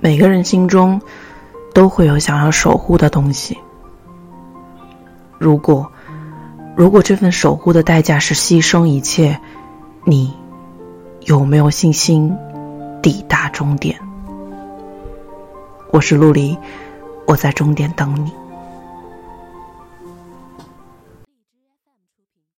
每个人心中都会有想要守护的东西。如果如果这份守护的代价是牺牲一切你有没有信心抵达终点？我是陆离我在终点等你。